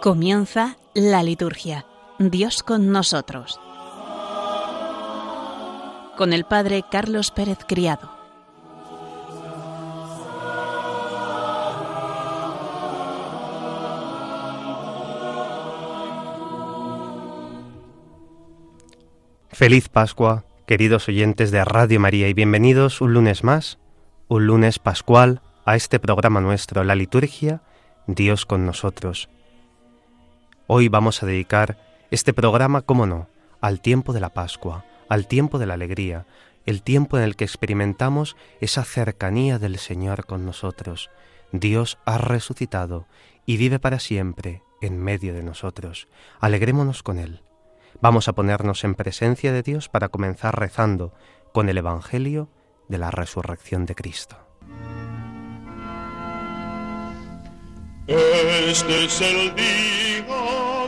Comienza la liturgia. Dios con nosotros. Con el Padre Carlos Pérez Criado. Feliz Pascua, queridos oyentes de Radio María, y bienvenidos un lunes más, un lunes pascual, a este programa nuestro, la liturgia, Dios con nosotros. Hoy vamos a dedicar este programa, cómo no, al tiempo de la Pascua, al tiempo de la alegría, el tiempo en el que experimentamos esa cercanía del Señor con nosotros. Dios ha resucitado y vive para siempre en medio de nosotros. Alegrémonos con Él. Vamos a ponernos en presencia de Dios para comenzar rezando con el Evangelio de la resurrección de Cristo. Este es el día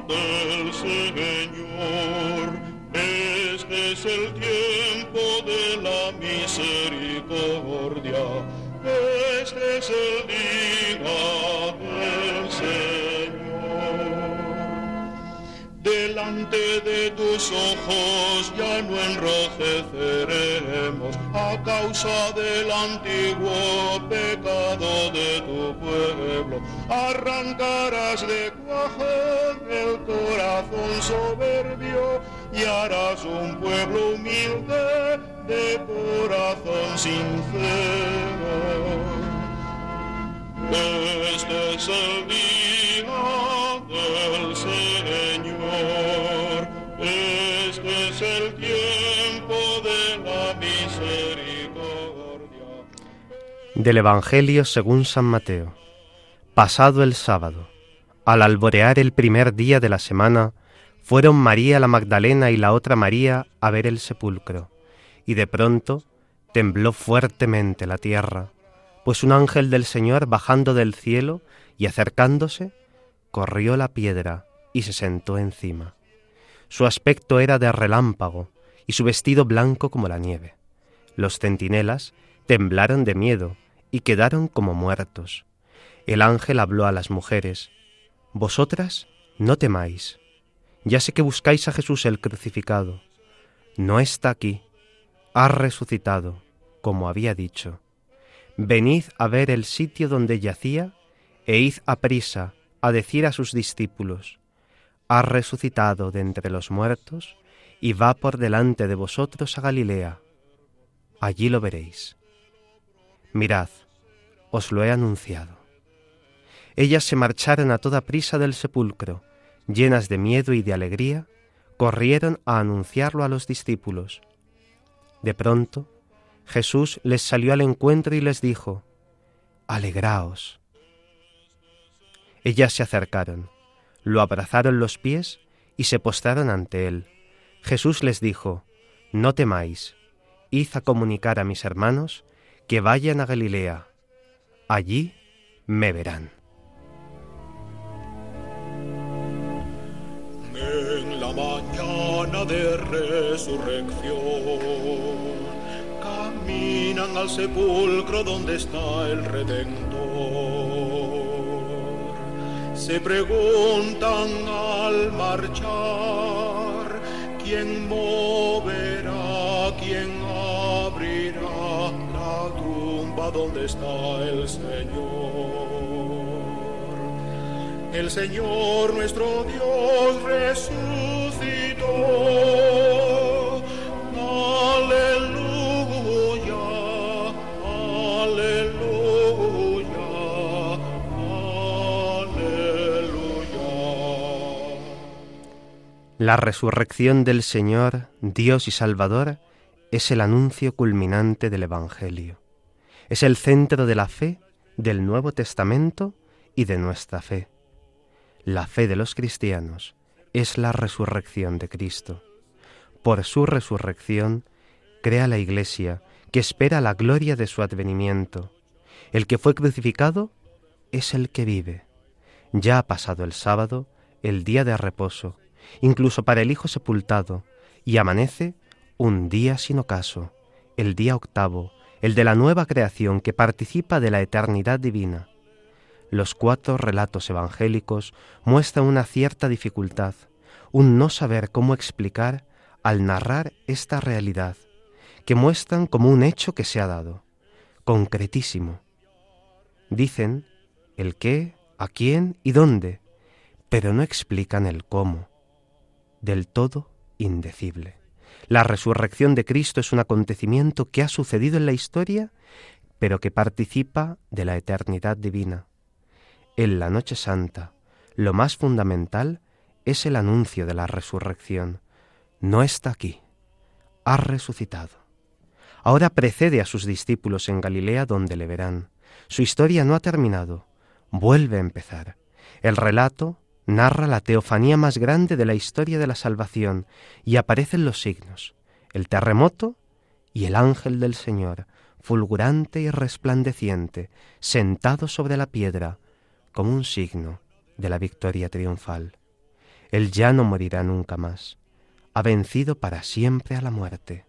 del Señor, este es el tiempo de la misericordia, este es el día De tus ojos ya no enrojeceremos a causa del antiguo pecado de tu pueblo. Arrancarás de cuajo el corazón soberbio y harás un pueblo humilde de corazón sincero. Este es el día del Del Evangelio según San Mateo. Pasado el sábado, al alborear el primer día de la semana, fueron María la Magdalena y la otra María a ver el sepulcro, y de pronto tembló fuertemente la tierra pues un ángel del Señor bajando del cielo y acercándose, corrió la piedra y se sentó encima. Su aspecto era de relámpago y su vestido blanco como la nieve. Los centinelas temblaron de miedo y quedaron como muertos. El ángel habló a las mujeres, Vosotras no temáis. Ya sé que buscáis a Jesús el crucificado. No está aquí, ha resucitado, como había dicho Venid a ver el sitio donde yacía, e id a prisa a decir a sus discípulos, ha resucitado de entre los muertos, y va por delante de vosotros a Galilea. Allí lo veréis. Mirad, os lo he anunciado. Ellas se marcharon a toda prisa del sepulcro, llenas de miedo y de alegría, corrieron a anunciarlo a los discípulos. De pronto, Jesús les salió al encuentro y les dijo, Alegraos. Ellas se acercaron, lo abrazaron los pies y se postraron ante él. Jesús les dijo, No temáis, id a comunicar a mis hermanos que vayan a Galilea, allí me verán. En la mañana de resurrección caminan al sepulcro donde está el Redentor. Se preguntan al marchar, ¿quién moverá, quién donde está el Señor? El Señor nuestro Dios resucitó. Aleluya, aleluya, aleluya. La resurrección del Señor, Dios y Salvador, es el anuncio culminante del Evangelio. Es el centro de la fe del Nuevo Testamento y de nuestra fe. La fe de los cristianos es la resurrección de Cristo. Por su resurrección, crea la Iglesia que espera la gloria de su advenimiento. El que fue crucificado es el que vive. Ya ha pasado el sábado, el día de reposo, incluso para el Hijo sepultado, y amanece un día sin ocaso, el día octavo, el de la nueva creación que participa de la eternidad divina. los cuatro relatos evangélicos muestran una cierta dificultad, un no saber cómo explicar al narrar esta realidad, que muestran como un hecho que se ha dado, concretísimo. Dicen el qué, a quién y dónde, pero no explican el cómo, del todo indecible. La resurrección de Cristo es un acontecimiento que ha sucedido en la historia, pero que participa de la eternidad divina. En la noche santa, lo más fundamental es el anuncio de la resurrección. No está aquí, ha resucitado. Ahora precede a sus discípulos en Galilea donde le verán. Su historia no ha terminado, vuelve a empezar. El relato narra la teofanía más grande de la historia de la salvación y aparecen los signos, el terremoto y el ángel del Señor, fulgurante y resplandeciente, sentado sobre la piedra, como un signo de la victoria triunfal. Él ya no morirá nunca más, ha vencido para siempre a la muerte.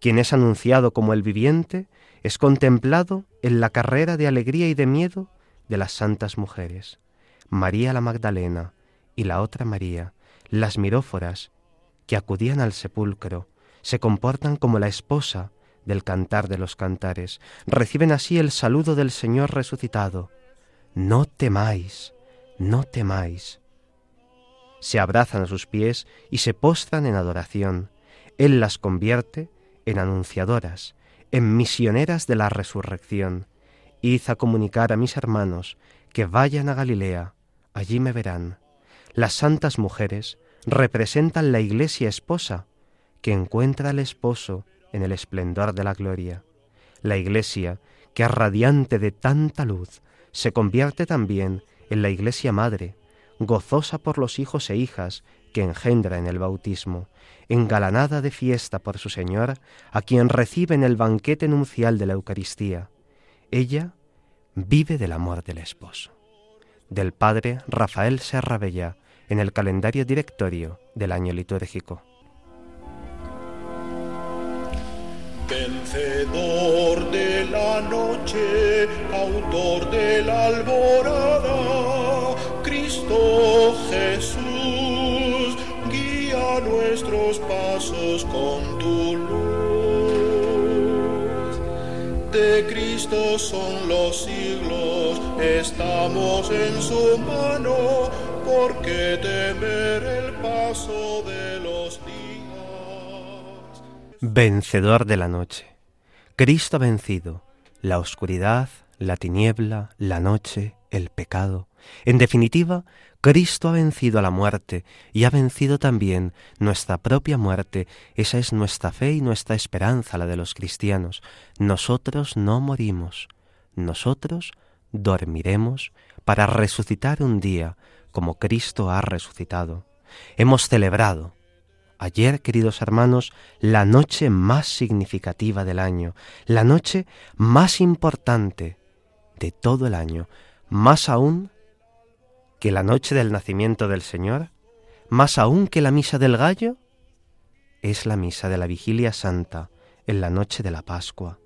Quien es anunciado como el viviente es contemplado en la carrera de alegría y de miedo de las santas mujeres. María la Magdalena y la otra María, las miróforas, que acudían al sepulcro, se comportan como la esposa del cantar de los cantares, reciben así el saludo del Señor resucitado. No temáis, no temáis. Se abrazan a sus pies y se postran en adoración. Él las convierte en anunciadoras, en misioneras de la resurrección. Id a comunicar a mis hermanos que vayan a Galilea, allí me verán. Las santas mujeres representan la iglesia esposa, que encuentra al esposo en el esplendor de la gloria. La iglesia, que es radiante de tanta luz, se convierte también en la iglesia madre, gozosa por los hijos e hijas que engendra en el bautismo, engalanada de fiesta por su Señor, a quien recibe en el banquete nupcial de la Eucaristía. Ella vive del amor del esposo del padre Rafael Serrabella en el calendario directorio del año litúrgico. Vencedor de la noche, autor de la alborada, Cristo Jesús, guía nuestros pasos con tu luz. Cristo son los siglos estamos en su mano, porque temer el paso de los días. Vencedor de la noche. Cristo vencido la oscuridad, la tiniebla, la noche, el pecado. En definitiva, Cristo ha vencido a la muerte y ha vencido también nuestra propia muerte. Esa es nuestra fe y nuestra esperanza, la de los cristianos. Nosotros no morimos. Nosotros dormiremos para resucitar un día como Cristo ha resucitado. Hemos celebrado ayer, queridos hermanos, la noche más significativa del año, la noche más importante de todo el año, más aún que la noche del nacimiento del Señor, más aún que la misa del gallo, es la misa de la vigilia santa en la noche de la Pascua.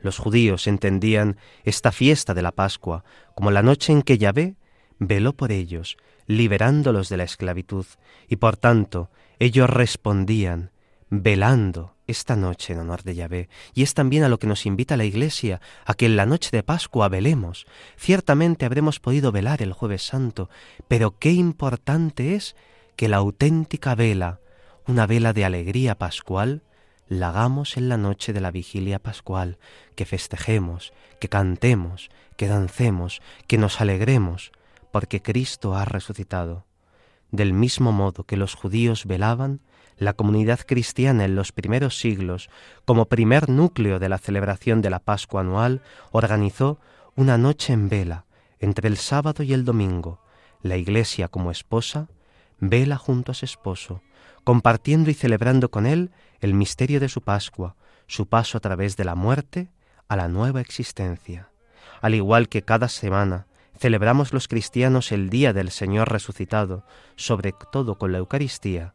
Los judíos entendían esta fiesta de la Pascua como la noche en que Yahvé veló por ellos, liberándolos de la esclavitud, y por tanto ellos respondían, velando esta noche en honor de Yahvé. Y es también a lo que nos invita la Iglesia, a que en la noche de Pascua velemos. Ciertamente habremos podido velar el jueves santo, pero qué importante es que la auténtica vela, una vela de alegría pascual, la hagamos en la noche de la vigilia pascual, que festejemos, que cantemos, que dancemos, que nos alegremos, porque Cristo ha resucitado. Del mismo modo que los judíos velaban, la comunidad cristiana en los primeros siglos, como primer núcleo de la celebración de la Pascua anual, organizó una noche en vela, entre el sábado y el domingo. La Iglesia como esposa vela junto a su esposo, compartiendo y celebrando con él el misterio de su Pascua, su paso a través de la muerte a la nueva existencia. Al igual que cada semana celebramos los cristianos el día del Señor resucitado, sobre todo con la Eucaristía,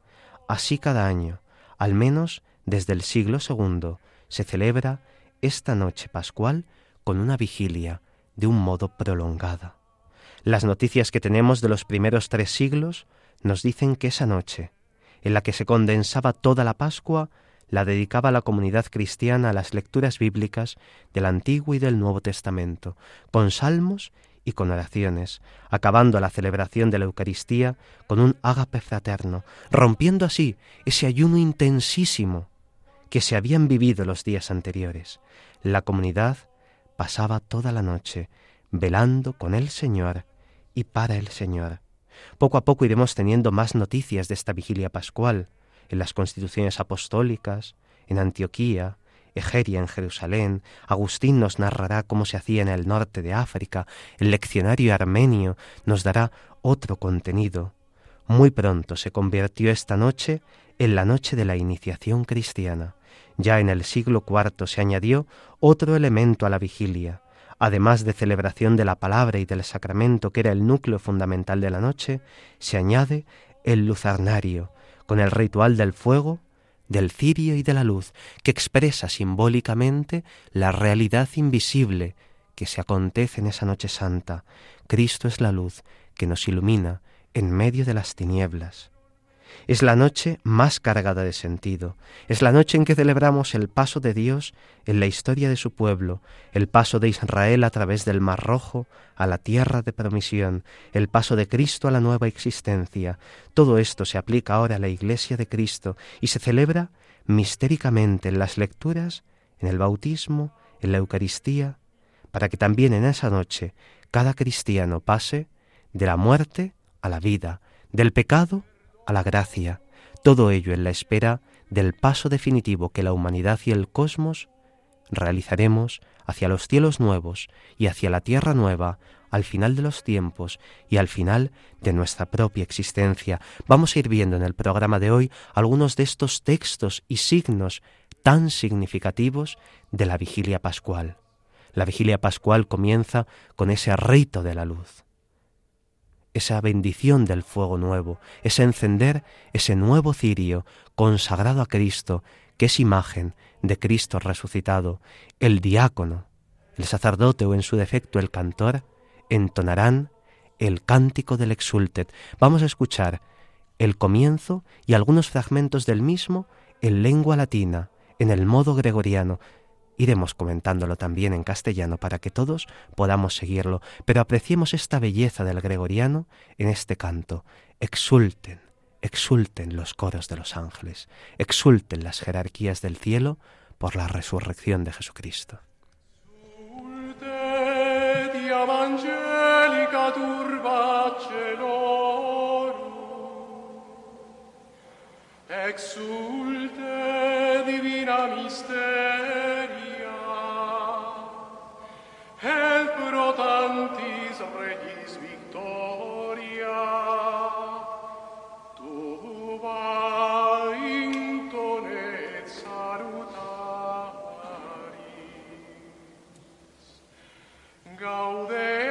así cada año, al menos desde el siglo segundo, se celebra esta noche pascual con una vigilia de un modo prolongada. Las noticias que tenemos de los primeros tres siglos nos dicen que esa noche, en la que se condensaba toda la Pascua, la dedicaba la comunidad cristiana a las lecturas bíblicas del Antiguo y del Nuevo Testamento, con salmos y con oraciones, acabando la celebración de la Eucaristía con un ágape fraterno, rompiendo así ese ayuno intensísimo que se habían vivido los días anteriores. La comunidad pasaba toda la noche velando con el Señor y para el Señor. Poco a poco iremos teniendo más noticias de esta vigilia pascual en las constituciones apostólicas, en Antioquía, Egeria en Jerusalén, Agustín nos narrará cómo se hacía en el norte de África, el leccionario armenio nos dará otro contenido. Muy pronto se convirtió esta noche en la noche de la iniciación cristiana. Ya en el siglo IV se añadió otro elemento a la vigilia. Además de celebración de la palabra y del sacramento, que era el núcleo fundamental de la noche, se añade el luzarnario, con el ritual del fuego, del cirio y de la luz, que expresa simbólicamente la realidad invisible que se acontece en esa noche santa. Cristo es la luz que nos ilumina en medio de las tinieblas. Es la noche más cargada de sentido. Es la noche en que celebramos el paso de Dios en la historia de su pueblo, el paso de Israel a través del Mar Rojo a la tierra de promisión, el paso de Cristo a la nueva existencia. Todo esto se aplica ahora a la Iglesia de Cristo y se celebra mistéricamente en las lecturas, en el bautismo, en la Eucaristía, para que también en esa noche cada cristiano pase de la muerte a la vida, del pecado a la gracia, todo ello en la espera del paso definitivo que la humanidad y el cosmos realizaremos hacia los cielos nuevos y hacia la tierra nueva al final de los tiempos y al final de nuestra propia existencia. Vamos a ir viendo en el programa de hoy algunos de estos textos y signos tan significativos de la vigilia pascual. La vigilia pascual comienza con ese rito de la luz esa bendición del fuego nuevo, ese encender ese nuevo cirio consagrado a Cristo, que es imagen de Cristo resucitado, el diácono, el sacerdote o en su defecto el cantor, entonarán el cántico del exultet. Vamos a escuchar el comienzo y algunos fragmentos del mismo en lengua latina, en el modo gregoriano, Iremos comentándolo también en castellano para que todos podamos seguirlo, pero apreciemos esta belleza del gregoriano en este canto. Exulten, exulten los coros de los ángeles, exulten las jerarquías del cielo por la resurrección de Jesucristo. Exulte divina help rotantis regis victoria. Tua intone salutaris. Gaude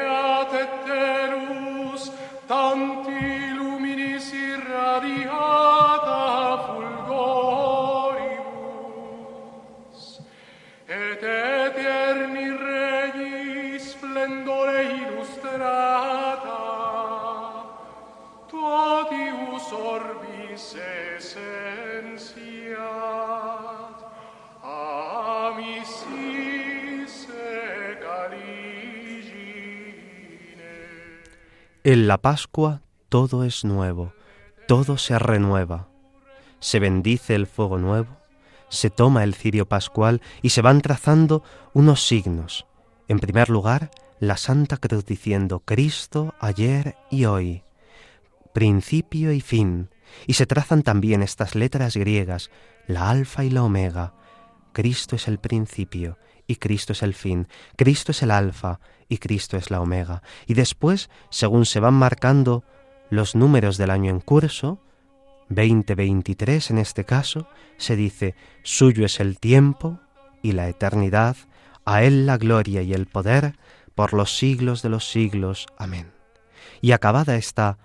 En la Pascua todo es nuevo, todo se renueva. Se bendice el fuego nuevo, se toma el cirio pascual y se van trazando unos signos. En primer lugar, la Santa Cruz diciendo Cristo ayer y hoy, principio y fin, y se trazan también estas letras griegas, la alfa y la omega. Cristo es el principio y Cristo es el fin, Cristo es el alfa y Cristo es la omega. Y después, según se van marcando los números del año en curso, 2023 en este caso, se dice, suyo es el tiempo y la eternidad, a Él la gloria y el poder, por los siglos de los siglos. Amén. Y acabada esta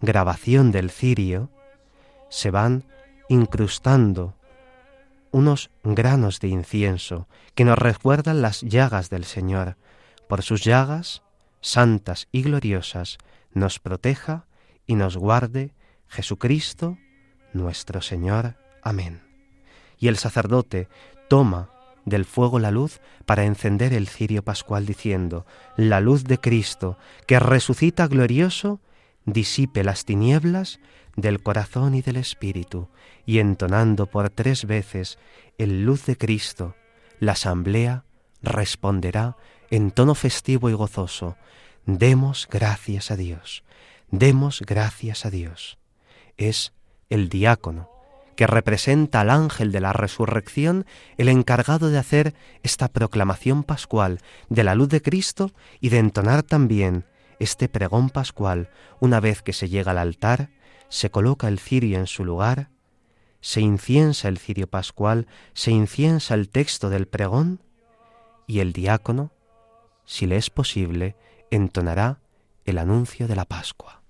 grabación del cirio, se van incrustando unos granos de incienso que nos recuerdan las llagas del Señor, por sus llagas, santas y gloriosas, nos proteja y nos guarde Jesucristo, nuestro Señor. Amén. Y el sacerdote toma del fuego la luz para encender el cirio pascual diciendo, la luz de Cristo, que resucita glorioso, disipe las tinieblas del corazón y del espíritu, y entonando por tres veces el luz de Cristo, la asamblea responderá en tono festivo y gozoso, demos gracias a Dios, demos gracias a Dios. Es el diácono que representa al ángel de la resurrección, el encargado de hacer esta proclamación pascual de la luz de Cristo y de entonar también este pregón pascual una vez que se llega al altar, se coloca el cirio en su lugar, se inciensa el cirio pascual, se inciensa el texto del pregón y el diácono, si le es posible, entonará el anuncio de la Pascua.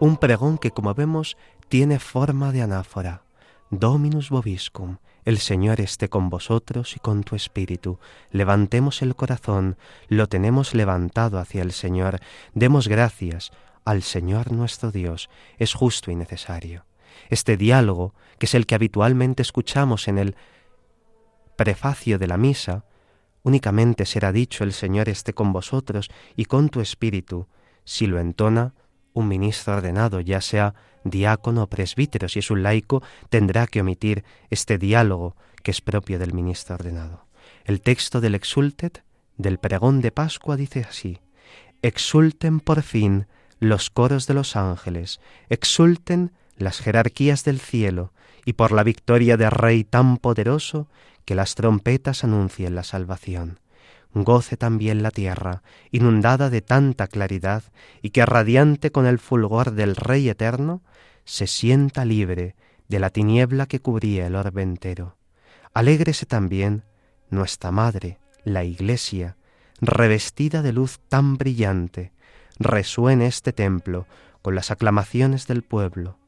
un pregón que, como vemos, tiene forma de anáfora. Dominus vobiscum, el Señor esté con vosotros y con tu espíritu. Levantemos el corazón, lo tenemos levantado hacia el Señor. Demos gracias al Señor nuestro Dios, es justo y necesario. Este diálogo, que es el que habitualmente escuchamos en el prefacio de la misa, únicamente será dicho el Señor esté con vosotros y con tu espíritu, si lo entona un ministro ordenado, ya sea diácono o presbítero, si es un laico, tendrá que omitir este diálogo que es propio del ministro ordenado. El texto del Exultet, del pregón de Pascua, dice así, Exulten por fin los coros de los ángeles, exulten las jerarquías del cielo, y por la victoria de Rey tan poderoso, que las trompetas anuncien la salvación goce también la tierra, inundada de tanta claridad, y que radiante con el fulgor del Rey eterno, se sienta libre de la tiniebla que cubría el orbe entero. Alégrese también nuestra Madre, la Iglesia, revestida de luz tan brillante, resuene este templo con las aclamaciones del pueblo.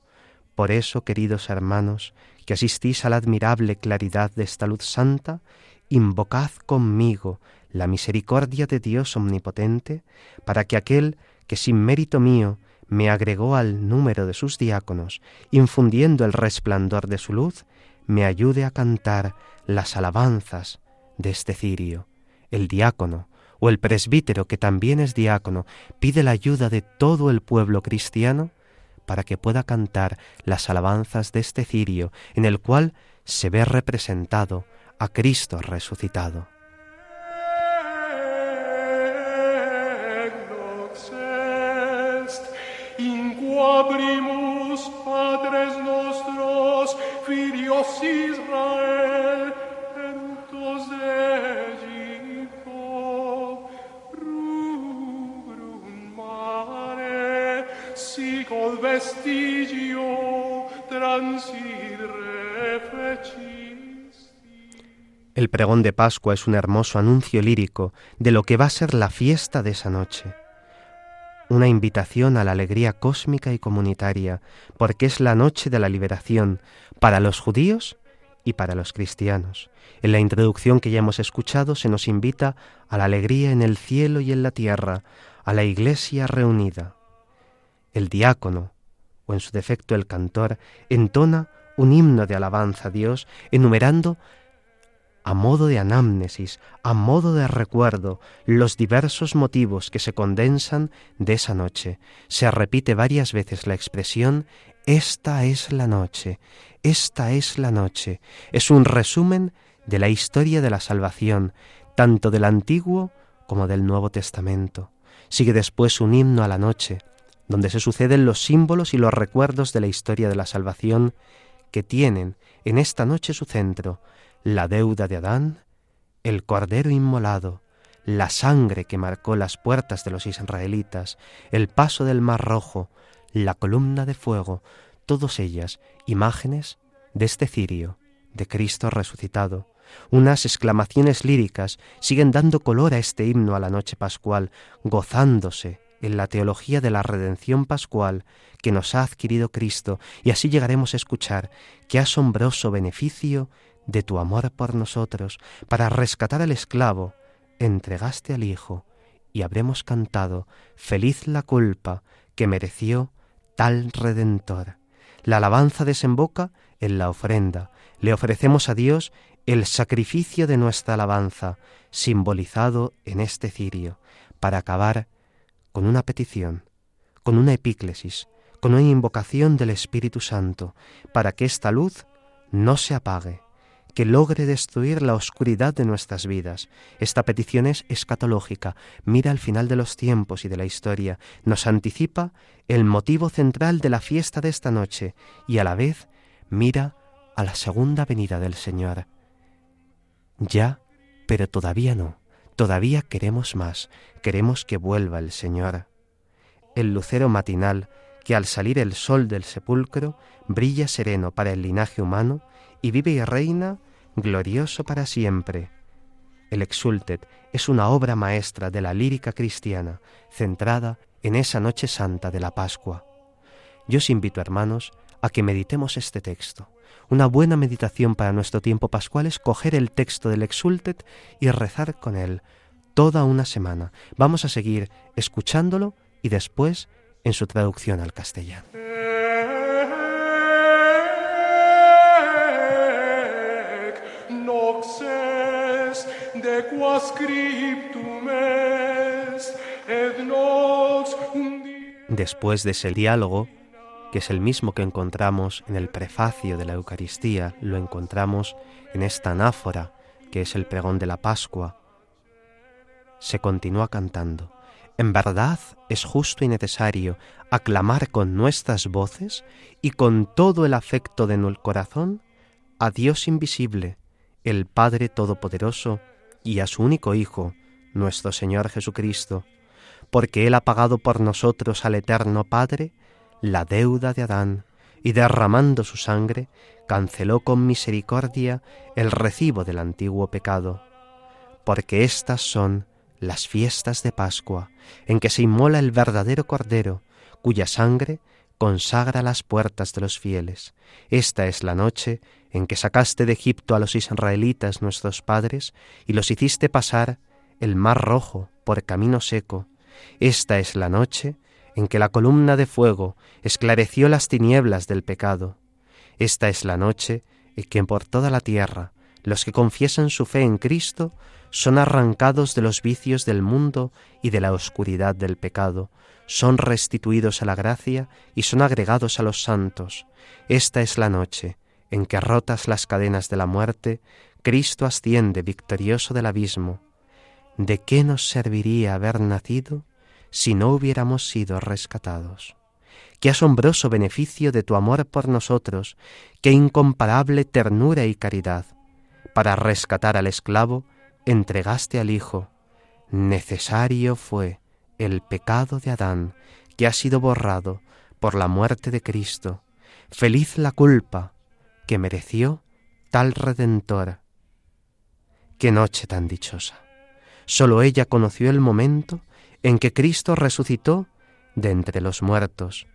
Por eso, queridos hermanos, que asistís a la admirable claridad de esta luz santa, invocad conmigo la misericordia de Dios omnipotente, para que aquel que sin mérito mío me agregó al número de sus diáconos, infundiendo el resplandor de su luz, me ayude a cantar las alabanzas de este cirio. El diácono o el presbítero, que también es diácono, pide la ayuda de todo el pueblo cristiano para que pueda cantar las alabanzas de este cirio, en el cual se ve representado a Cristo resucitado. Primus padres nostros filios Israel entos Egipto rubrum mare sicol vestigio transidre El pregón de Pascua es un hermoso anuncio lírico de lo que va a ser la fiesta de esa noche una invitación a la alegría cósmica y comunitaria, porque es la noche de la liberación para los judíos y para los cristianos. En la introducción que ya hemos escuchado se nos invita a la alegría en el cielo y en la tierra, a la iglesia reunida. El diácono, o en su defecto el cantor, entona un himno de alabanza a Dios, enumerando a modo de anamnesis, a modo de recuerdo, los diversos motivos que se condensan de esa noche. Se repite varias veces la expresión esta es la noche, esta es la noche. Es un resumen de la historia de la salvación, tanto del Antiguo como del Nuevo Testamento. Sigue después un himno a la noche, donde se suceden los símbolos y los recuerdos de la historia de la salvación que tienen en esta noche su centro, la deuda de Adán, el cordero inmolado, la sangre que marcó las puertas de los israelitas, el paso del mar rojo, la columna de fuego, todas ellas imágenes de este cirio, de Cristo resucitado. Unas exclamaciones líricas siguen dando color a este himno a la noche pascual, gozándose en la teología de la redención pascual que nos ha adquirido Cristo, y así llegaremos a escuchar qué asombroso beneficio de tu amor por nosotros, para rescatar al esclavo, entregaste al Hijo, y habremos cantado, feliz la culpa que mereció tal Redentor. La alabanza desemboca en la ofrenda. Le ofrecemos a Dios el sacrificio de nuestra alabanza, simbolizado en este cirio, para acabar con una petición, con una epíclesis, con una invocación del Espíritu Santo, para que esta luz no se apague, que logre destruir la oscuridad de nuestras vidas. Esta petición es escatológica, mira al final de los tiempos y de la historia, nos anticipa el motivo central de la fiesta de esta noche y a la vez mira a la segunda venida del Señor. Ya, pero todavía no, todavía queremos más, queremos que vuelva el Señor. El lucero matinal, que al salir el sol del sepulcro brilla sereno para el linaje humano, y vive y reina glorioso para siempre. El Exultet es una obra maestra de la lírica cristiana, centrada en esa noche santa de la Pascua. Yo os invito, hermanos, a que meditemos este texto. Una buena meditación para nuestro tiempo pascual es coger el texto del Exultet y rezar con él toda una semana. Vamos a seguir escuchándolo y después en su traducción al castellano. Después de ese diálogo, que es el mismo que encontramos en el prefacio de la Eucaristía, lo encontramos en esta anáfora, que es el pregón de la Pascua, se continúa cantando. En verdad es justo y necesario aclamar con nuestras voces y con todo el afecto de nuestro corazón a Dios invisible, el Padre Todopoderoso, y a su único Hijo, nuestro Señor Jesucristo, porque Él ha pagado por nosotros al Eterno Padre la deuda de Adán, y derramando su sangre, canceló con misericordia el recibo del antiguo pecado, porque estas son las fiestas de Pascua, en que se inmola el verdadero Cordero, cuya sangre consagra las puertas de los fieles. Esta es la noche en que sacaste de Egipto a los israelitas nuestros padres y los hiciste pasar el mar rojo por camino seco. Esta es la noche en que la columna de fuego esclareció las tinieblas del pecado. Esta es la noche en que por toda la tierra los que confiesan su fe en Cristo son arrancados de los vicios del mundo y de la oscuridad del pecado, son restituidos a la gracia y son agregados a los santos. Esta es la noche en que rotas las cadenas de la muerte, Cristo asciende victorioso del abismo. ¿De qué nos serviría haber nacido si no hubiéramos sido rescatados? Qué asombroso beneficio de tu amor por nosotros, qué incomparable ternura y caridad. Para rescatar al esclavo, entregaste al Hijo. Necesario fue el pecado de Adán, que ha sido borrado por la muerte de Cristo. Feliz la culpa que mereció tal redentor. Qué noche tan dichosa. Sólo ella conoció el momento en que Cristo resucitó de entre los muertos.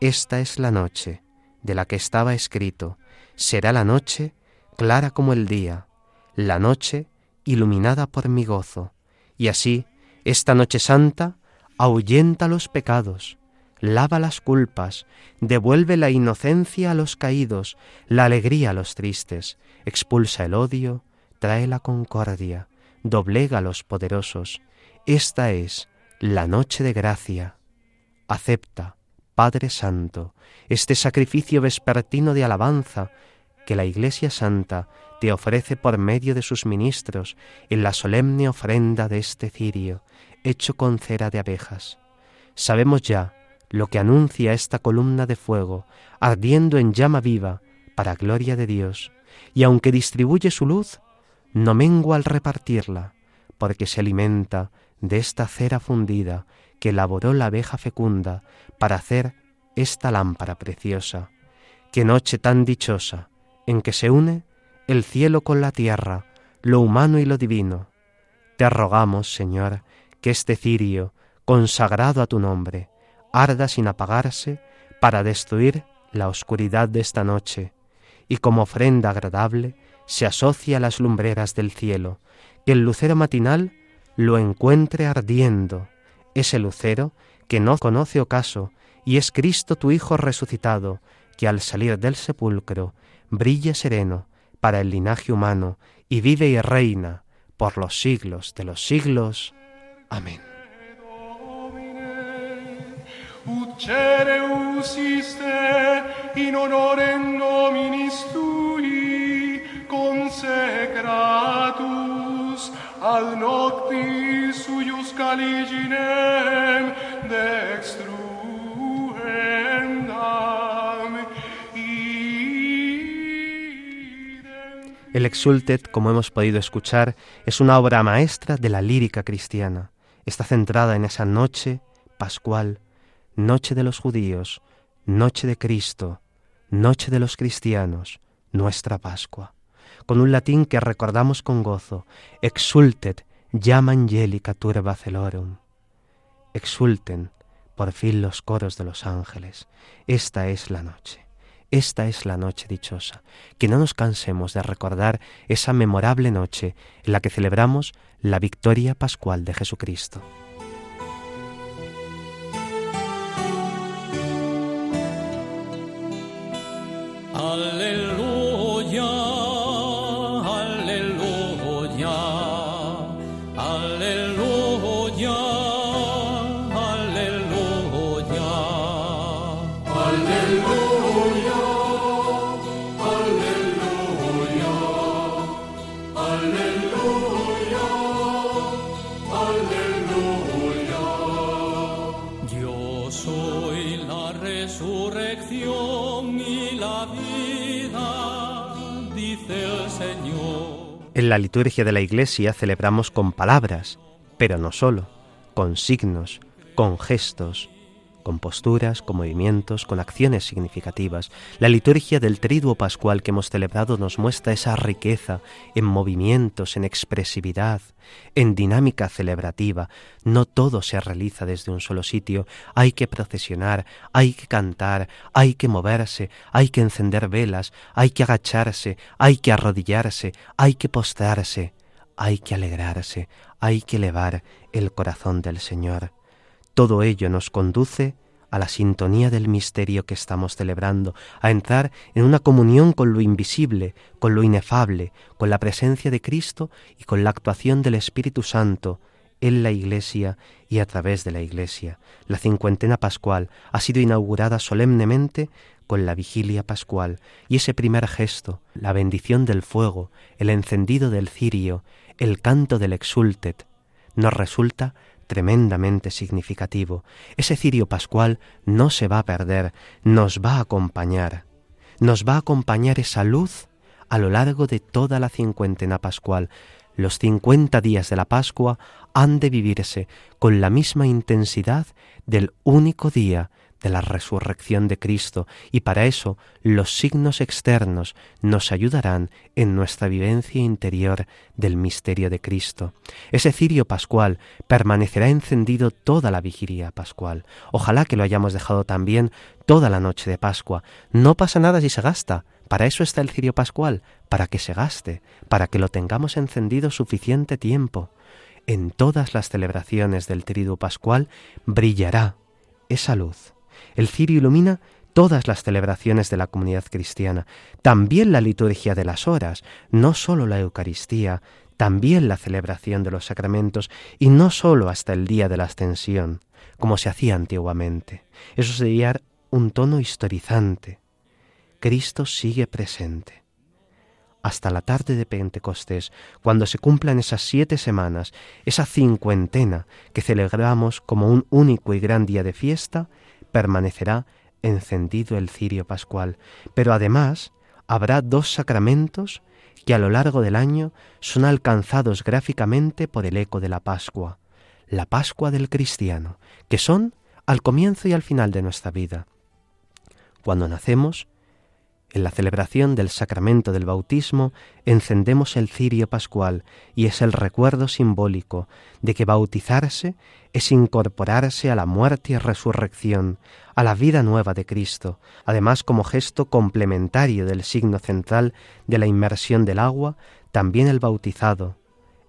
Esta es la noche de la que estaba escrito. Será la noche clara como el día, la noche iluminada por mi gozo. Y así, esta noche santa ahuyenta los pecados, lava las culpas, devuelve la inocencia a los caídos, la alegría a los tristes, expulsa el odio, trae la concordia, doblega a los poderosos. Esta es la noche de gracia. Acepta, Padre Santo, este sacrificio vespertino de alabanza que la Iglesia Santa te ofrece por medio de sus ministros en la solemne ofrenda de este cirio, hecho con cera de abejas. Sabemos ya lo que anuncia esta columna de fuego, ardiendo en llama viva, para gloria de Dios, y aunque distribuye su luz, no mengua al repartirla, porque se alimenta de esta cera fundida que elaboró la abeja fecunda para hacer esta lámpara preciosa. Qué noche tan dichosa, en que se une el cielo con la tierra, lo humano y lo divino. Te rogamos, Señor, que este cirio, consagrado a tu nombre, arda sin apagarse para destruir la oscuridad de esta noche, y como ofrenda agradable se asocia a las lumbreras del cielo, que el lucero matinal lo encuentre ardiendo, ese lucero que no conoce ocaso, y es Cristo tu Hijo resucitado, que al salir del sepulcro brille sereno para el linaje humano, y vive y reina por los siglos de los siglos. Amén. Uccere usiste in honorem nominis tui consecratus ad noctis suius caliginem dextruendam. El Exultet, como hemos podido escuchar, es una obra maestra de la lírica cristiana. Está centrada en esa noche pascual, noche de los judíos, noche de Cristo, noche de los cristianos, nuestra Pascua, con un latín que recordamos con gozo, exultet, llama angelica turba celorum. Exulten, por fin los coros de los ángeles. Esta es la noche. Esta es la noche dichosa, que no nos cansemos de recordar esa memorable noche en la que celebramos la victoria pascual de Jesucristo. En la liturgia de la Iglesia celebramos con palabras, pero no solo, con signos, con gestos, con posturas, con movimientos, con acciones significativas. La liturgia del Triduo Pascual que hemos celebrado nos muestra esa riqueza en movimientos, en expresividad, en dinámica celebrativa. No todo se realiza desde un solo sitio. Hay que procesionar, hay que cantar, hay que moverse, hay que encender velas, hay que agacharse, hay que arrodillarse, hay que postrarse, hay que alegrarse, hay que elevar el corazón del Señor. Todo ello nos conduce a la sintonía del misterio que estamos celebrando, a entrar en una comunión con lo invisible, con lo inefable, con la presencia de Cristo y con la actuación del Espíritu Santo en la Iglesia y a través de la Iglesia. La cincuentena pascual ha sido inaugurada solemnemente con la vigilia pascual y ese primer gesto, la bendición del fuego, el encendido del cirio, el canto del exultet, nos resulta tremendamente significativo. Ese cirio pascual no se va a perder, nos va a acompañar. Nos va a acompañar esa luz a lo largo de toda la cincuentena pascual. Los cincuenta días de la Pascua han de vivirse con la misma intensidad del único día de la resurrección de Cristo y para eso los signos externos nos ayudarán en nuestra vivencia interior del misterio de Cristo. Ese cirio pascual permanecerá encendido toda la vigilia pascual. Ojalá que lo hayamos dejado también toda la noche de Pascua. No pasa nada si se gasta. Para eso está el cirio pascual, para que se gaste, para que lo tengamos encendido suficiente tiempo. En todas las celebraciones del triduo pascual brillará esa luz. El cirio ilumina todas las celebraciones de la comunidad cristiana, también la liturgia de las horas, no sólo la Eucaristía, también la celebración de los sacramentos y no sólo hasta el día de la ascensión, como se hacía antiguamente. Eso sería un tono historizante. Cristo sigue presente. Hasta la tarde de Pentecostés, cuando se cumplan esas siete semanas, esa cincuentena que celebramos como un único y gran día de fiesta, permanecerá encendido el cirio pascual. Pero además habrá dos sacramentos que a lo largo del año son alcanzados gráficamente por el eco de la Pascua, la Pascua del cristiano, que son al comienzo y al final de nuestra vida. Cuando nacemos, En la celebración del sacramento del bautismo encendemos el cirio pascual y es el recuerdo simbólico de que bautizarse es incorporarse a la muerte y resurrección, a la vida nueva de Cristo, además como gesto complementario del signo central de la inmersión del agua, también el bautizado.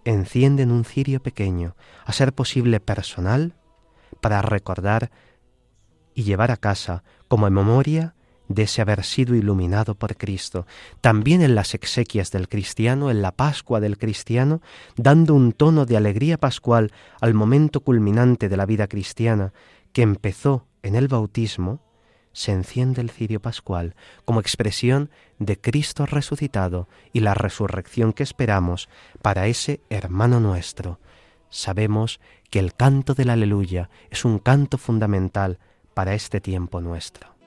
Enciende en un cirio pequeño, a ser posible personal, para recordar y llevar a casa como memoria de ese haber sido iluminado por Cristo, también en las exequias del cristiano, en la Pascua del cristiano, dando un tono de alegría pascual al momento culminante de la vida cristiana, que empezó en el bautismo, se enciende el cirio pascual como expresión de Cristo resucitado y la resurrección que esperamos para ese hermano nuestro. Sabemos que el canto del aleluya es un canto fundamental para este tiempo nuestro.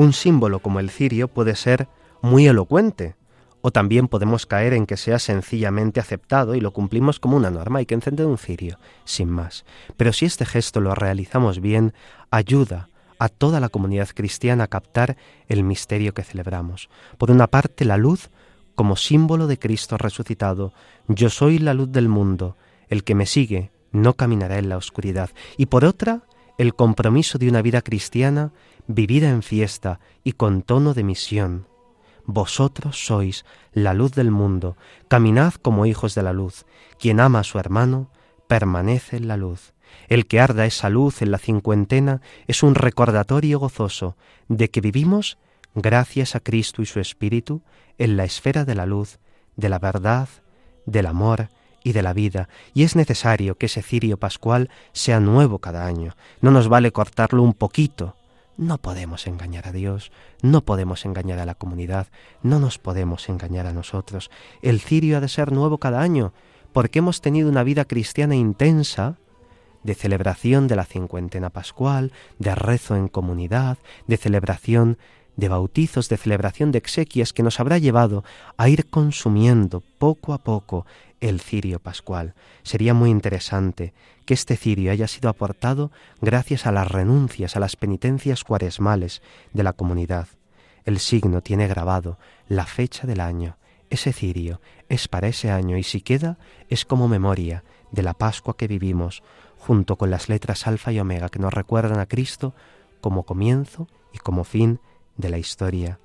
Un símbolo como el cirio puede ser muy elocuente, o también podemos caer en que sea sencillamente aceptado y lo cumplimos como una norma, hay que encender un cirio, sin más. Pero si este gesto lo realizamos bien, ayuda a toda la comunidad cristiana a captar el misterio que celebramos. Por una parte, la luz como símbolo de Cristo resucitado, yo soy la luz del mundo, el que me sigue no caminará en la oscuridad. Y por otra, el compromiso de una vida cristiana vivida en fiesta y con tono de misión. Vosotros sois la luz del mundo, caminad como hijos de la luz. Quien ama a su hermano, permanece en la luz. El que arda esa luz en la cincuentena es un recordatorio gozoso de que vivimos gracias a Cristo y su Espíritu en la esfera de la luz, de la verdad, del amor y de la vida, y es necesario que ese cirio pascual sea nuevo cada año. No nos vale cortarlo un poquito, no podemos engañar a Dios, no podemos engañar a la comunidad, no nos podemos engañar a nosotros. El cirio ha de ser nuevo cada año, porque hemos tenido una vida cristiana intensa, de celebración de la cincuentena pascual, de rezo en comunidad, de celebración de bautizos, de celebración de exequias que nos habrá llevado a ir consumiendo poco a poco el cirio pascual. Sería muy interesante que este cirio haya sido aportado gracias a las renuncias, a las penitencias cuaresmales de la comunidad. El signo tiene grabado la fecha del año. Ese cirio es para ese año y si queda es como memoria de la Pascua que vivimos, junto con las letras alfa y omega que nos recuerdan a Cristo como comienzo y como fin de la historia.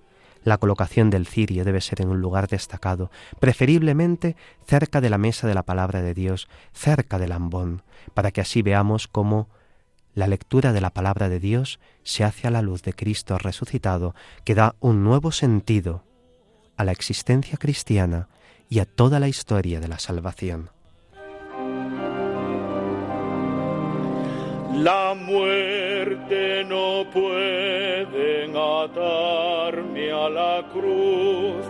La colocación del cirio debe ser en un lugar destacado, preferiblemente cerca de la mesa de la palabra de Dios, cerca del ambón, para que así veamos cómo la lectura de la palabra de Dios se hace a la luz de Cristo resucitado, que da un nuevo sentido a la existencia cristiana y a toda la historia de la salvación. La muerte no puede atarme a la cruz,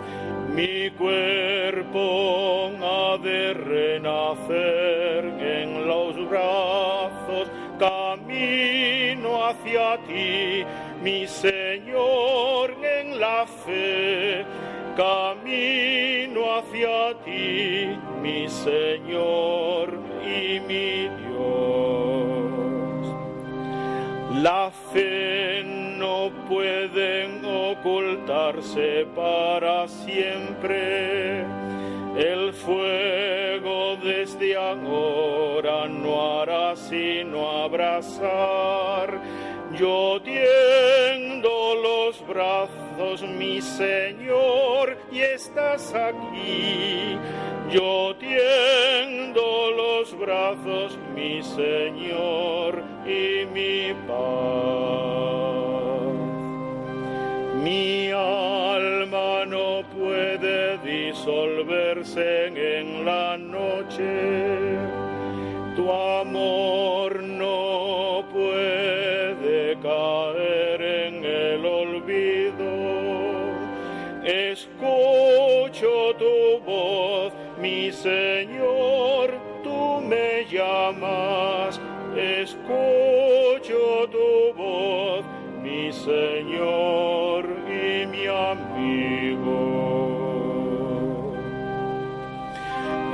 mi cuerpo ha de renacer en los brazos, camino hacia ti, mi Señor, en la fe, camino hacia ti, mi Señor y mi Dios. La fe no puede ocultarse para siempre. El fuego desde ahora no hará sino abrazar. Yo tiendo los brazos, mi Señor, y estás aquí. Yo tiendo los brazos, mi Señor, y mi paz. Mi alma no puede disolverse en la noche. Tu amor no puede caer mi Señor, tú me llamas escucho tu voz, mi Señor y mi amigo.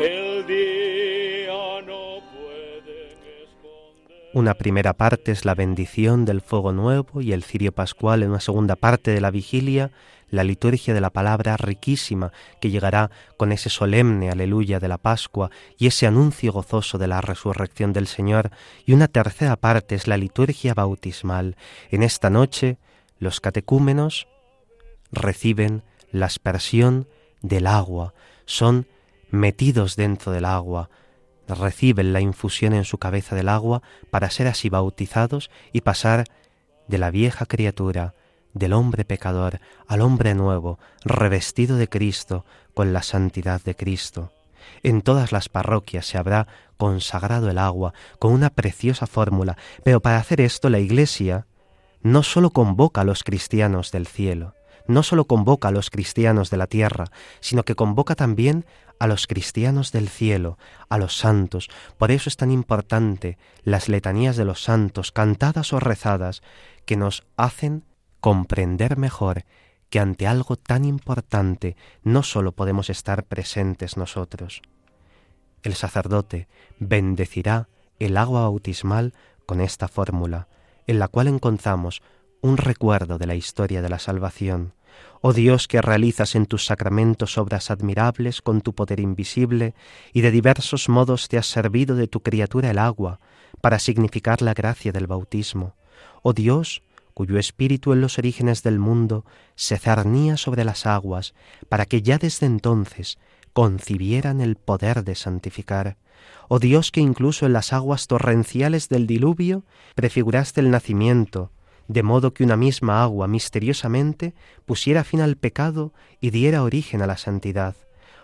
El día no puede esconder. Una primera parte es la bendición del fuego nuevo y el cirio pascual en una segunda parte de la vigilia la liturgia de la palabra riquísima que llegará con ese solemne aleluya de la Pascua y ese anuncio gozoso de la resurrección del Señor, y una tercera parte es la liturgia bautismal. En esta noche los catecúmenos reciben la aspersión del agua, son metidos dentro del agua, reciben la infusión en su cabeza del agua para ser así bautizados y pasar de la vieja criatura del hombre pecador al hombre nuevo, revestido de Cristo con la santidad de Cristo. En todas las parroquias se habrá consagrado el agua con una preciosa fórmula, pero para hacer esto la Iglesia no sólo convoca a los cristianos del cielo, no sólo convoca a los cristianos de la tierra, sino que convoca también a los cristianos del cielo, a los santos. Por eso es tan importante las letanías de los santos, cantadas o rezadas, que nos hacen comprender mejor que ante algo tan importante no sólo podemos estar presentes nosotros. El sacerdote bendecirá el agua bautismal con esta fórmula, en la cual encontramos un recuerdo de la historia de la salvación. Oh Dios que realizas en tus sacramentos obras admirables con tu poder invisible, y de diversos modos te has servido de tu criatura el agua, para significar la gracia del bautismo. Oh Dios, cuyo espíritu en los orígenes del mundo se cernía sobre las aguas, para que ya desde entonces concibieran el poder de santificar. Oh Dios que incluso en las aguas torrenciales del diluvio prefiguraste el nacimiento, de modo que una misma agua misteriosamente pusiera fin al pecado y diera origen a la santidad.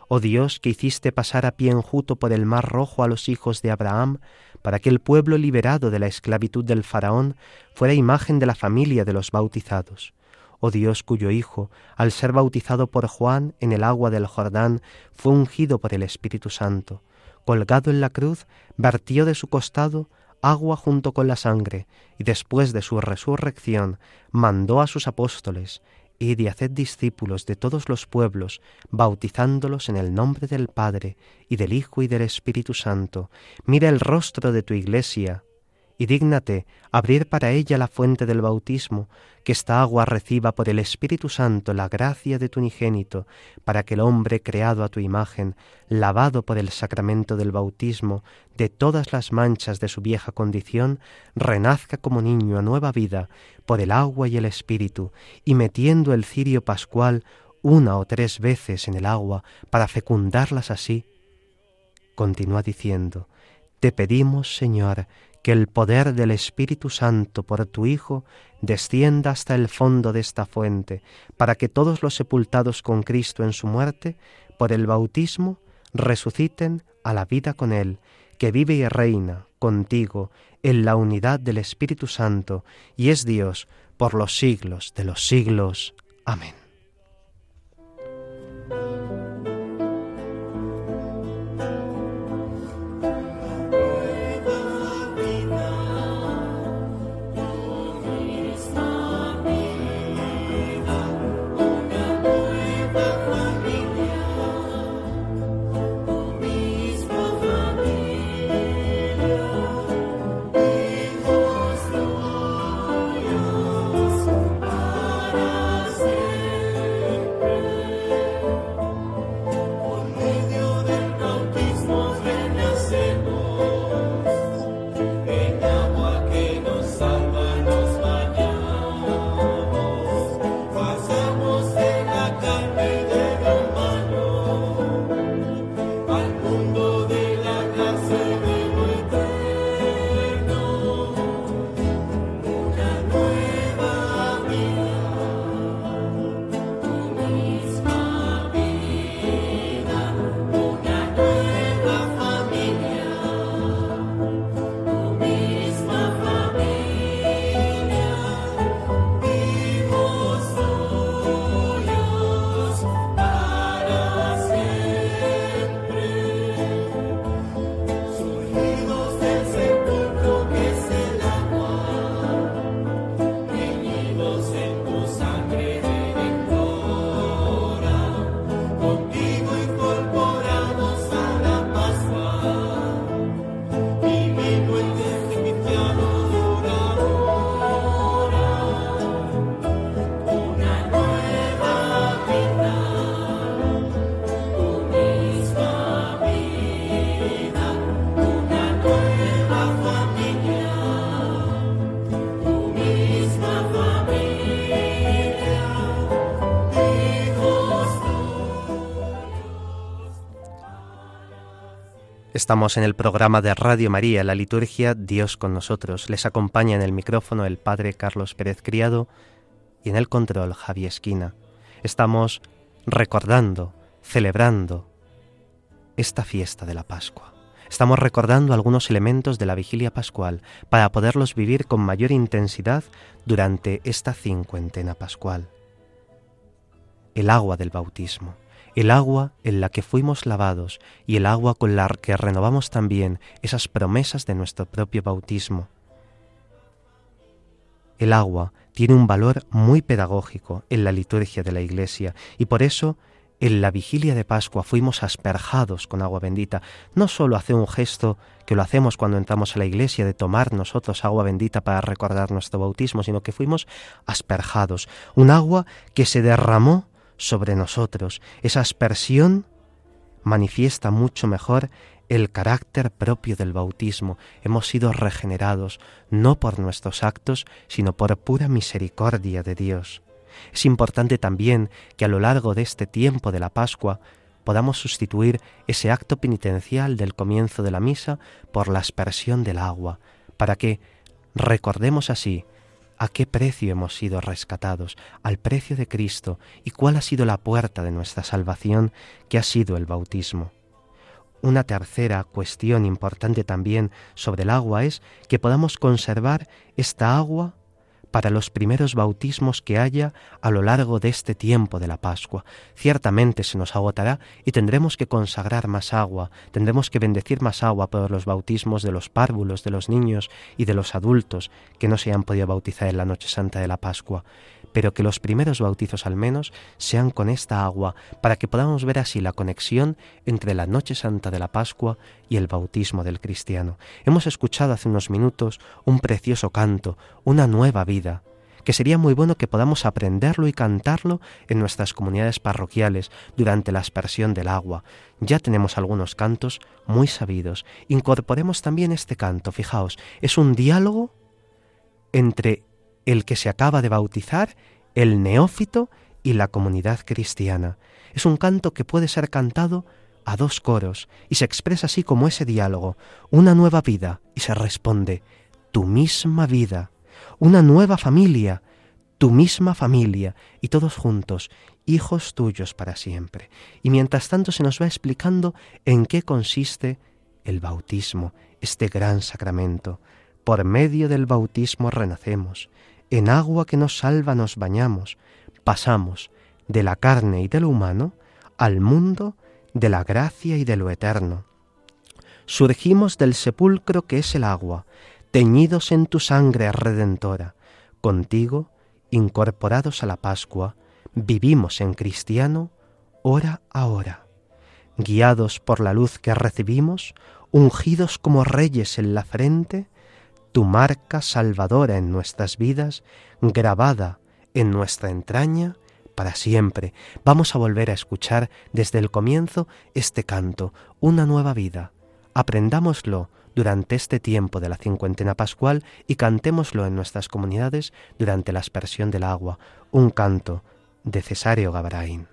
Oh Dios que hiciste pasar a pie enjuto por el mar rojo a los hijos de Abraham, para que el pueblo liberado de la esclavitud del faraón fuera imagen de la familia de los bautizados. Oh Dios cuyo Hijo, al ser bautizado por Juan en el agua del Jordán, fue ungido por el Espíritu Santo. Colgado en la cruz, vertió de su costado agua junto con la sangre, y después de su resurrección mandó a sus apóstoles, Y haced discípulos de todos los pueblos, bautizándolos en el nombre del Padre, y del Hijo y del Espíritu Santo. Mira el rostro de tu iglesia, y dígnate abrir para ella la fuente del bautismo, que esta agua reciba por el Espíritu Santo la gracia de tu unigénito, para que el hombre creado a tu imagen, lavado por el sacramento del bautismo de todas las manchas de su vieja condición, renazca como niño a nueva vida por el agua y el Espíritu, y metiendo el cirio pascual una o tres veces en el agua para fecundarlas así. Continúa diciendo, Te pedimos, Señor, que el poder del Espíritu Santo por tu Hijo descienda hasta el fondo de esta fuente, para que todos los sepultados con Cristo en su muerte, por el bautismo, resuciten a la vida con Él, que vive y reina contigo en la unidad del Espíritu Santo, y es Dios por los siglos de los siglos. Amén. Estamos en el programa de Radio María, la liturgia Dios con nosotros. Les acompaña en el micrófono el Padre Carlos Pérez Criado y en el control Javi Esquina. Estamos recordando, celebrando esta fiesta de la Pascua. Estamos recordando algunos elementos de la vigilia pascual para poderlos vivir con mayor intensidad durante esta cincuentena pascual. El agua del bautismo el agua en la que fuimos lavados y el agua con la que renovamos también esas promesas de nuestro propio bautismo. El agua tiene un valor muy pedagógico en la liturgia de la Iglesia y por eso en la vigilia de Pascua fuimos asperjados con agua bendita. No solo hace un gesto que lo hacemos cuando entramos a la iglesia de tomar nosotros agua bendita para recordar nuestro bautismo, sino que fuimos asperjados. Un agua que se derramó sobre nosotros. Esa aspersión manifiesta mucho mejor el carácter propio del bautismo. Hemos sido regenerados no por nuestros actos, sino por pura misericordia de Dios. Es importante también que a lo largo de este tiempo de la Pascua podamos sustituir ese acto penitencial del comienzo de la misa por la aspersión del agua, para que recordemos así a qué precio hemos sido rescatados, al precio de Cristo, y cuál ha sido la puerta de nuestra salvación, que ha sido el bautismo. Una tercera cuestión importante también sobre el agua es que podamos conservar esta agua para los primeros bautismos que haya a lo largo de este tiempo de la Pascua. Ciertamente se nos agotará y tendremos que consagrar más agua, tendremos que bendecir más agua por los bautismos de los párvulos, de los niños y de los adultos que no se han podido bautizar en la noche santa de la Pascua pero que los primeros bautizos al menos sean con esta agua, para que podamos ver así la conexión entre la noche santa de la Pascua y el bautismo del cristiano. Hemos escuchado hace unos minutos un precioso canto, una nueva vida, que sería muy bueno que podamos aprenderlo y cantarlo en nuestras comunidades parroquiales durante la aspersión del agua. Ya tenemos algunos cantos muy sabidos. Incorporemos también este canto, fijaos, es un diálogo entre el que se acaba de bautizar, el neófito y la comunidad cristiana. Es un canto que puede ser cantado a dos coros y se expresa así como ese diálogo, una nueva vida, y se responde, tu misma vida, una nueva familia, tu misma familia, y todos juntos, hijos tuyos para siempre. Y mientras tanto se nos va explicando en qué consiste el bautismo, este gran sacramento. Por medio del bautismo renacemos, en agua que nos salva nos bañamos, pasamos de la carne y de lo humano al mundo de la gracia y de lo eterno. Surgimos del sepulcro que es el agua, teñidos en tu sangre redentora. Contigo, incorporados a la Pascua, vivimos en cristiano hora a hora. Guiados por la luz que recibimos, ungidos como reyes en la frente, tu marca salvadora en nuestras vidas, grabada en nuestra entraña para siempre. Vamos a volver a escuchar desde el comienzo este canto, una nueva vida. Aprendámoslo durante este tiempo de la cincuentena pascual y cantémoslo en nuestras comunidades durante la aspersión del agua, un canto de Cesario Gabraín.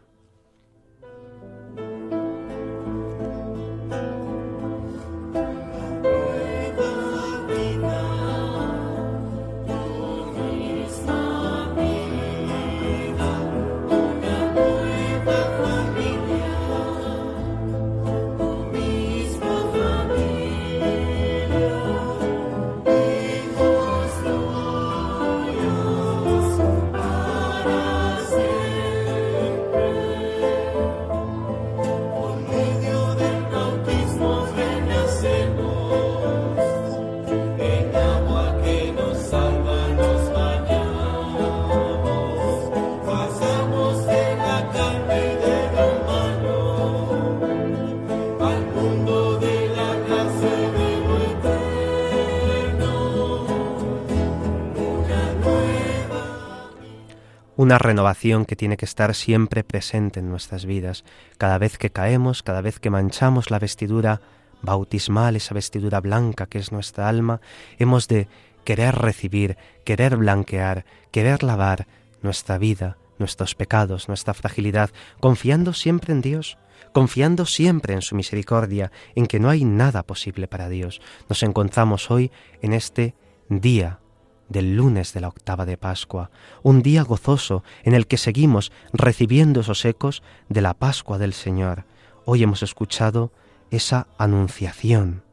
Una renovación que tiene que estar siempre presente en nuestras vidas. Cada vez que caemos, cada vez que manchamos la vestidura bautismal, esa vestidura blanca que es nuestra alma, hemos de querer recibir, querer blanquear, querer lavar nuestra vida, nuestros pecados, nuestra fragilidad, confiando siempre en Dios, confiando siempre en su misericordia, en que no hay nada posible para Dios. Nos encontramos hoy en este día del lunes de la octava de Pascua, un día gozoso en el que seguimos recibiendo esos ecos de la Pascua del Señor. Hoy hemos escuchado esa anunciación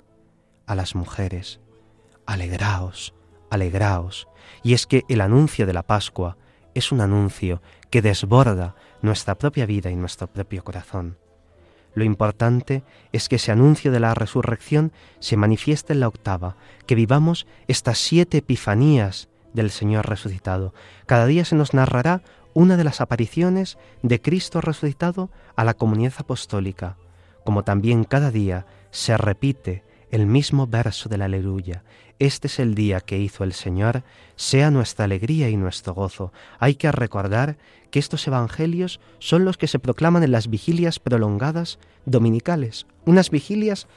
a las mujeres. Alegraos, alegraos. Y es que el anuncio de la Pascua es un anuncio que desborda nuestra propia vida y nuestro propio corazón. Lo importante es que ese anuncio de la resurrección se manifieste en la octava, que vivamos estas siete epifanías del Señor resucitado. Cada día se nos narrará una de las apariciones de Cristo resucitado a la comunidad apostólica, como también cada día se repite el mismo verso de la aleluya. Este es el día que hizo el Señor, sea nuestra alegría y nuestro gozo. Hay que recordar que estos evangelios son los que se proclaman en las vigilias prolongadas dominicales, unas vigilias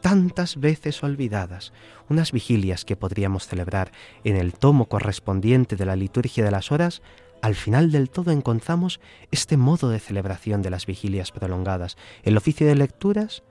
tantas veces olvidadas, unas vigilias que podríamos celebrar en el tomo correspondiente de la liturgia de las horas, al final del todo encontramos este modo de celebración de las vigilias prolongadas, el oficio de lecturas,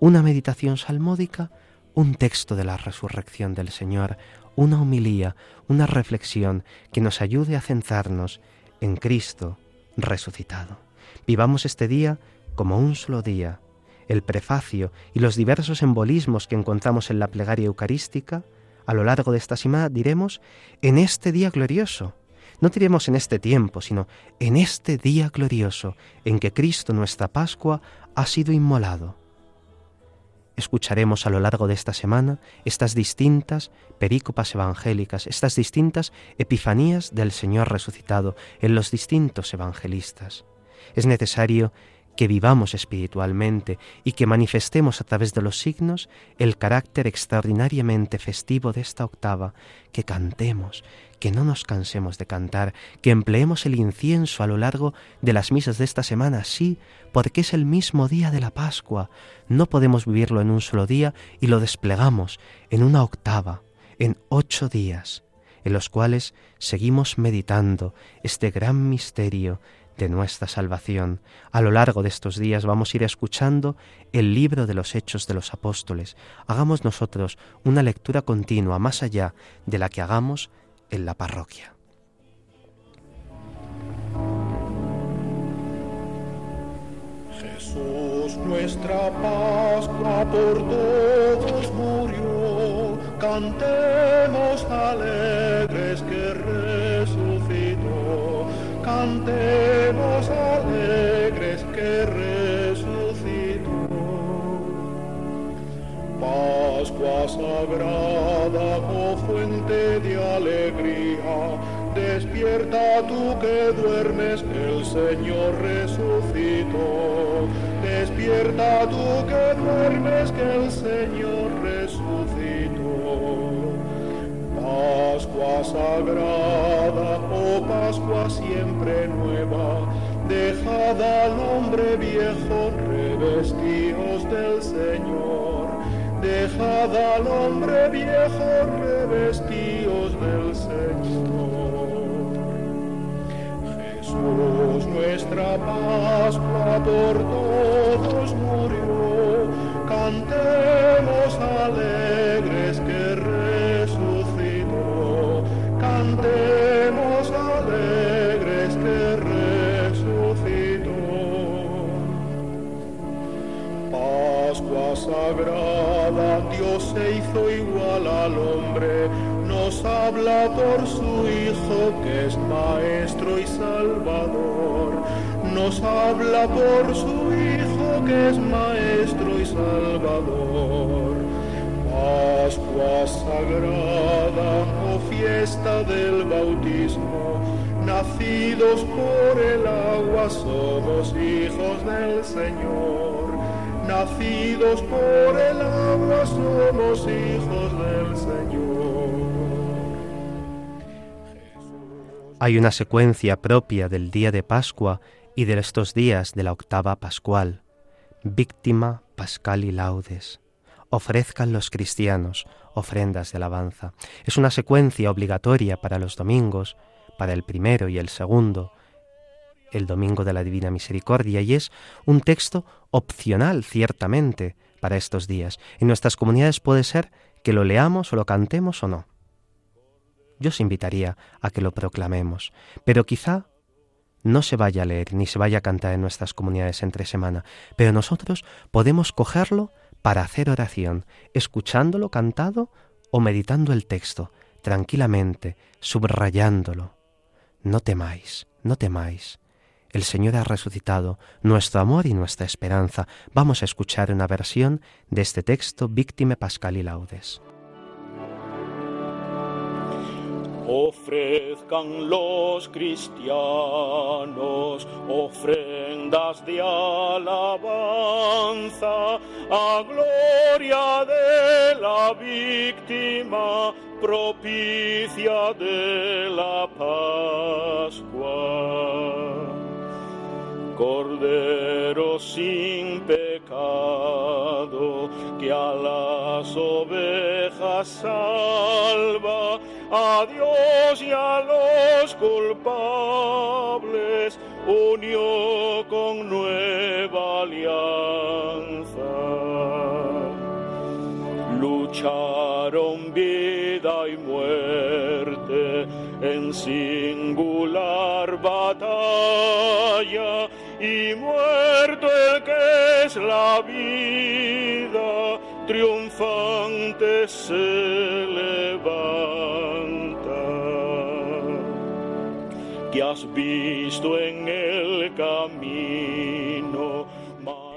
una meditación salmódica, un texto de la resurrección del Señor, una homilía, una reflexión que nos ayude a centrarnos en Cristo resucitado. Vivamos este día como un solo día. El prefacio y los diversos embolismos que encontramos en la plegaria eucarística, a lo largo de esta semana diremos en este día glorioso. No diremos en este tiempo, sino en este día glorioso en que Cristo nuestra Pascua ha sido inmolado escucharemos a lo largo de esta semana estas distintas perícopas evangélicas, estas distintas epifanías del Señor resucitado en los distintos evangelistas. Es necesario que vivamos espiritualmente y que manifestemos a través de los signos el carácter extraordinariamente festivo de esta octava, que cantemos, que no nos cansemos de cantar, que empleemos el incienso a lo largo de las misas de esta semana, sí, porque es el mismo día de la Pascua. No podemos vivirlo en un solo día y lo desplegamos en una octava, en ocho días, en los cuales seguimos meditando este gran misterio de nuestra salvación. A lo largo de estos días vamos a ir escuchando el libro de los Hechos de los Apóstoles. Hagamos nosotros una lectura continua más allá de la que hagamos en la parroquia. Jesús, nuestra Pascua por todos murió, cantemos alegres que cantemos alegres que resucitó. Pascua sagrada, oh fuente de alegría, despierta tú que duermes, el Señor resucitó. Despierta tú que duermes, que el Señor resucitó. Pascua sagrada, oh Pascua siempre nueva, dejad al hombre viejo, revestidos del Señor. Dejad al hombre viejo, revestidos del Señor. Jesús, nuestra Pascua por todos murió, cantemos alegres que se hizo igual al hombre, nos habla por su Hijo que es Maestro y Salvador. Nos habla por su Hijo que es Maestro y Salvador. Pascua sagrada, oh fiesta del bautismo, nacidos por el agua somos hijos del Señor. Nacidos por el agua somos hijos del Señor. Hay una secuencia propia del día de Pascua y de estos días de la octava pascual. Víctima, Pascal y Laudes. Ofrezcan los cristianos ofrendas de alabanza. Es una secuencia obligatoria para los domingos, para el primero y el segundo. El Domingo de la Divina Misericordia y es un texto opcional, ciertamente, para estos días. En nuestras comunidades puede ser que lo leamos o lo cantemos o no. Yo os invitaría a que lo proclamemos, pero quizá no se vaya a leer ni se vaya a cantar en nuestras comunidades entre semana, pero nosotros podemos cogerlo para hacer oración, escuchándolo cantado o meditando el texto, tranquilamente, subrayándolo. No temáis, no temáis. El Señor ha resucitado, nuestro amor y nuestra esperanza. Vamos a escuchar una versión de este texto, Víctime Pascal y Laudes. Ofrezcan los cristianos ofrendas de alabanza a gloria de la víctima propicia de la Pascua. Cordero sin pecado que a las ovejas salva a Dios y a los culpables unió con nueva alianza. Lucharon vida y muerte en singular batalla y muerto el que es la vida, triunfante. Que has visto en el camino.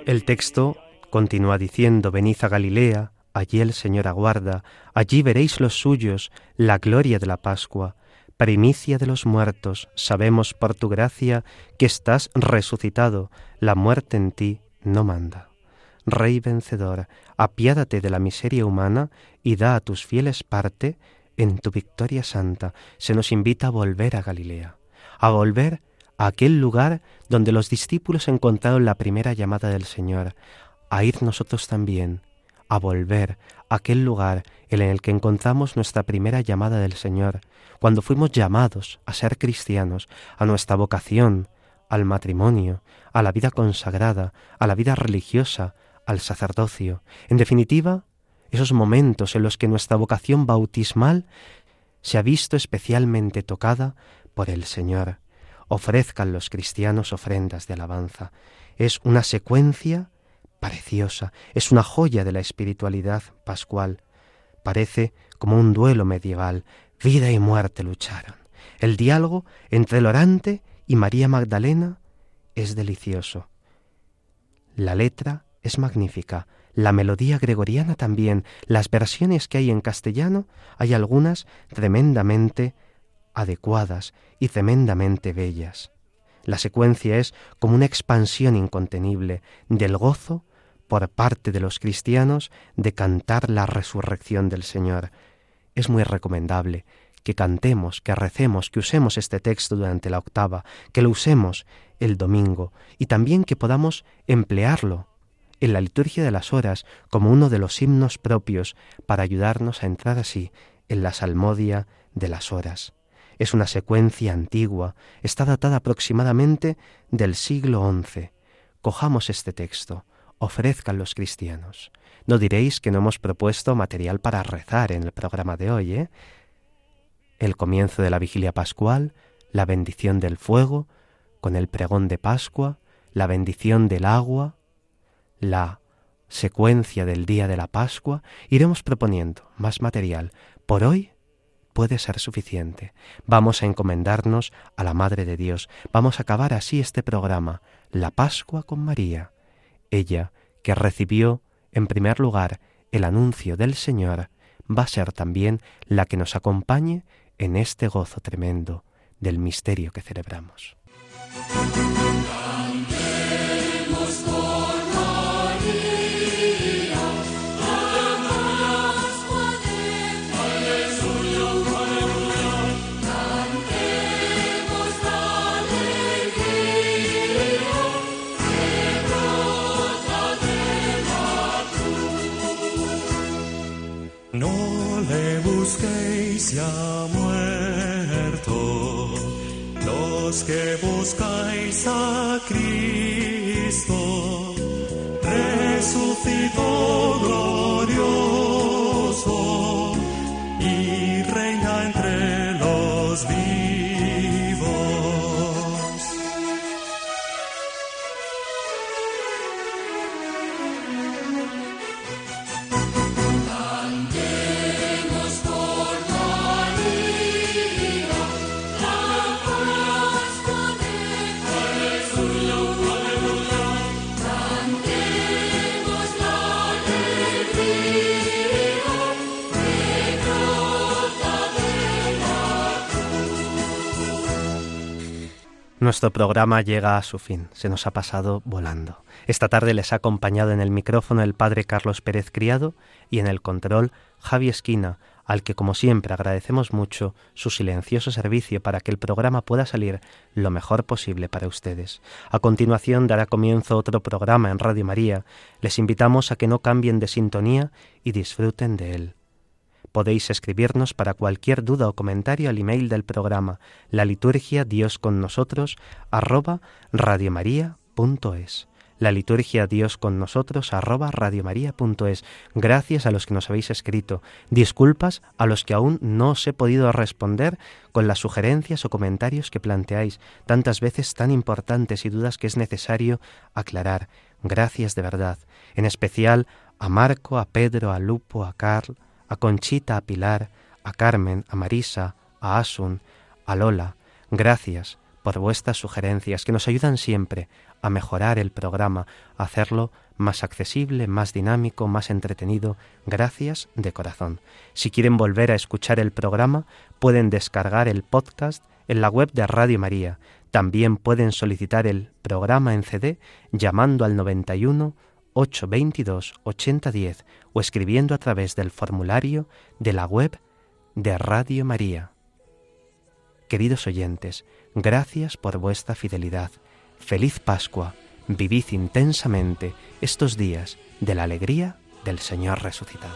El texto continúa diciendo, venid a Galilea, allí el Señor aguarda, allí veréis los suyos, la gloria de la Pascua primicia de los muertos, sabemos por tu gracia que estás resucitado, la muerte en ti no manda. Rey vencedor, apiádate de la miseria humana y da a tus fieles parte en tu victoria santa. Se nos invita a volver a Galilea, a volver a aquel lugar donde los discípulos encontraron la primera llamada del Señor, a ir nosotros también, a volver aquel lugar en el que encontramos nuestra primera llamada del Señor, cuando fuimos llamados a ser cristianos, a nuestra vocación, al matrimonio, a la vida consagrada, a la vida religiosa, al sacerdocio. En definitiva, esos momentos en los que nuestra vocación bautismal se ha visto especialmente tocada por el Señor. Ofrezcan los cristianos ofrendas de alabanza. Es una secuencia preciosa, es una joya de la espiritualidad pascual. Parece como un duelo medieval, vida y muerte lucharon. El diálogo entre el orante y María Magdalena es delicioso. La letra es magnífica, la melodía gregoriana también, las versiones que hay en castellano, hay algunas tremendamente adecuadas y tremendamente bellas. La secuencia es como una expansión incontenible del gozo por parte de los cristianos de cantar la resurrección del Señor. Es muy recomendable que cantemos, que recemos, que usemos este texto durante la octava, que lo usemos el domingo y también que podamos emplearlo en la liturgia de las horas como uno de los himnos propios para ayudarnos a entrar así en la salmodia de las horas. Es una secuencia antigua, está datada aproximadamente del siglo XI. Cojamos este texto, ofrezcan los cristianos. No diréis que no hemos propuesto material para rezar en el programa de hoy, ¿eh? El comienzo de la vigilia pascual, la bendición del fuego, con el pregón de Pascua, la bendición del agua, la secuencia del día de la Pascua, iremos proponiendo más material. Por hoy puede ser suficiente. Vamos a encomendarnos a la Madre de Dios. Vamos a acabar así este programa, la Pascua con María. Ella, que recibió en primer lugar el anuncio del Señor, va a ser también la que nos acompañe en este gozo tremendo del misterio que celebramos. Que buscáis a Cristo, resucitó glorioso Nuestro programa llega a su fin, se nos ha pasado volando. Esta tarde les ha acompañado en el micrófono el padre Carlos Pérez Criado y en el control Javi Esquina, al que como siempre agradecemos mucho su silencioso servicio para que el programa pueda salir lo mejor posible para ustedes. A continuación dará comienzo otro programa en Radio María. Les invitamos a que no cambien de sintonía y disfruten de él. Podéis escribirnos para cualquier duda o comentario al email del programa la liturgia Dios con nosotros arroba radiomaria.es. La liturgia Dios con nosotros arroba radiomaria.es. Gracias a los que nos habéis escrito. Disculpas a los que aún no os he podido responder con las sugerencias o comentarios que planteáis, tantas veces tan importantes y dudas que es necesario aclarar. Gracias de verdad. En especial a Marco, a Pedro, a Lupo, a Carl, a Conchita, a Pilar, a Carmen, a Marisa, a Asun, a Lola. Gracias por vuestras sugerencias que nos ayudan siempre a mejorar el programa, a hacerlo más accesible, más dinámico, más entretenido. Gracias de corazón. Si quieren volver a escuchar el programa, pueden descargar el podcast en la web de Radio María. También pueden solicitar el programa en CD llamando al 91 822 8010 o escribiendo a través del formulario de la web de Radio María. Queridos oyentes, gracias por vuestra fidelidad. Feliz Pascua. Vivid intensamente estos días de la alegría del Señor resucitado.